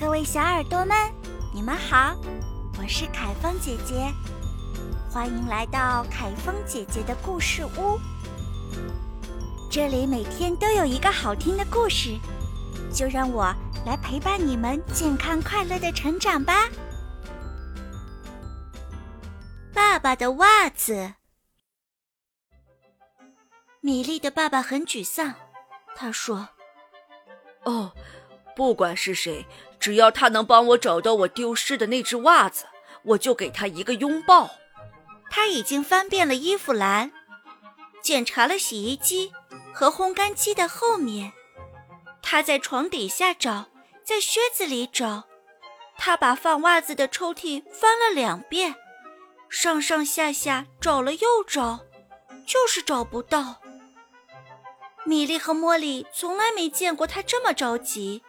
各位小耳朵们，你们好，我是凯风姐姐，欢迎来到凯风姐姐的故事屋。这里每天都有一个好听的故事，就让我来陪伴你们健康快乐的成长吧。爸爸的袜子，米莉的爸爸很沮丧，他说：“哦。”不管是谁，只要他能帮我找到我丢失的那只袜子，我就给他一个拥抱。他已经翻遍了衣服篮，检查了洗衣机和烘干机的后面，他在床底下找，在靴子里找，他把放袜子的抽屉翻了两遍，上上下下找了又找，就是找不到。米莉和茉莉从来没见过他这么着急。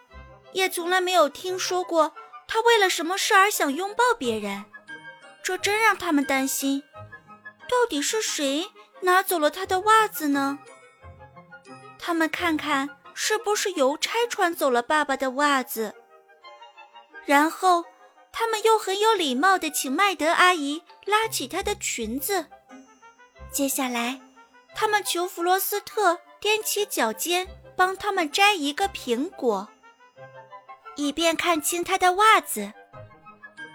也从来没有听说过他为了什么事而想拥抱别人，这真让他们担心。到底是谁拿走了他的袜子呢？他们看看是不是邮差穿走了爸爸的袜子。然后，他们又很有礼貌地请麦德阿姨拉起她的裙子。接下来，他们求弗罗斯特踮起脚尖帮他们摘一个苹果。以便看清他的袜子，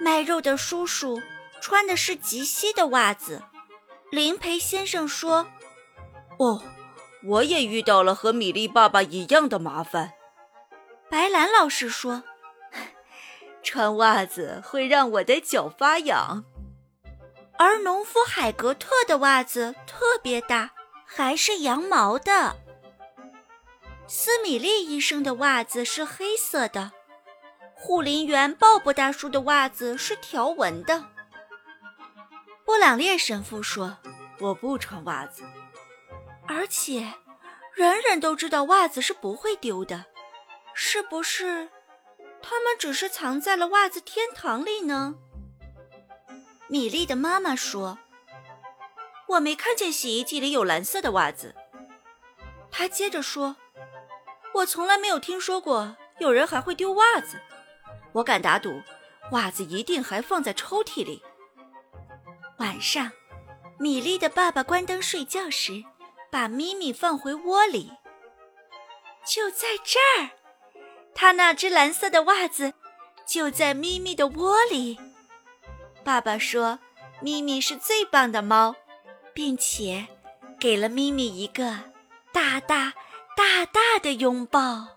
卖肉的叔叔穿的是极细的袜子。林培先生说：“哦，我也遇到了和米粒爸爸一样的麻烦。”白兰老师说：“穿袜子会让我的脚发痒。”而农夫海格特的袜子特别大，还是羊毛的。斯米利医生的袜子是黑色的。护林员鲍勃大叔的袜子是条纹的。布朗列神父说：“我不穿袜子，而且人人都知道袜子是不会丢的，是不是？他们只是藏在了袜子天堂里呢？”米莉的妈妈说：“我没看见洗衣机里有蓝色的袜子。”她接着说：“我从来没有听说过有人还会丢袜子。”我敢打赌，袜子一定还放在抽屉里。晚上，米莉的爸爸关灯睡觉时，把咪咪放回窝里。就在这儿，他那只蓝色的袜子就在咪咪的窝里。爸爸说：“咪咪是最棒的猫，并且给了咪咪一个大大大大的拥抱。”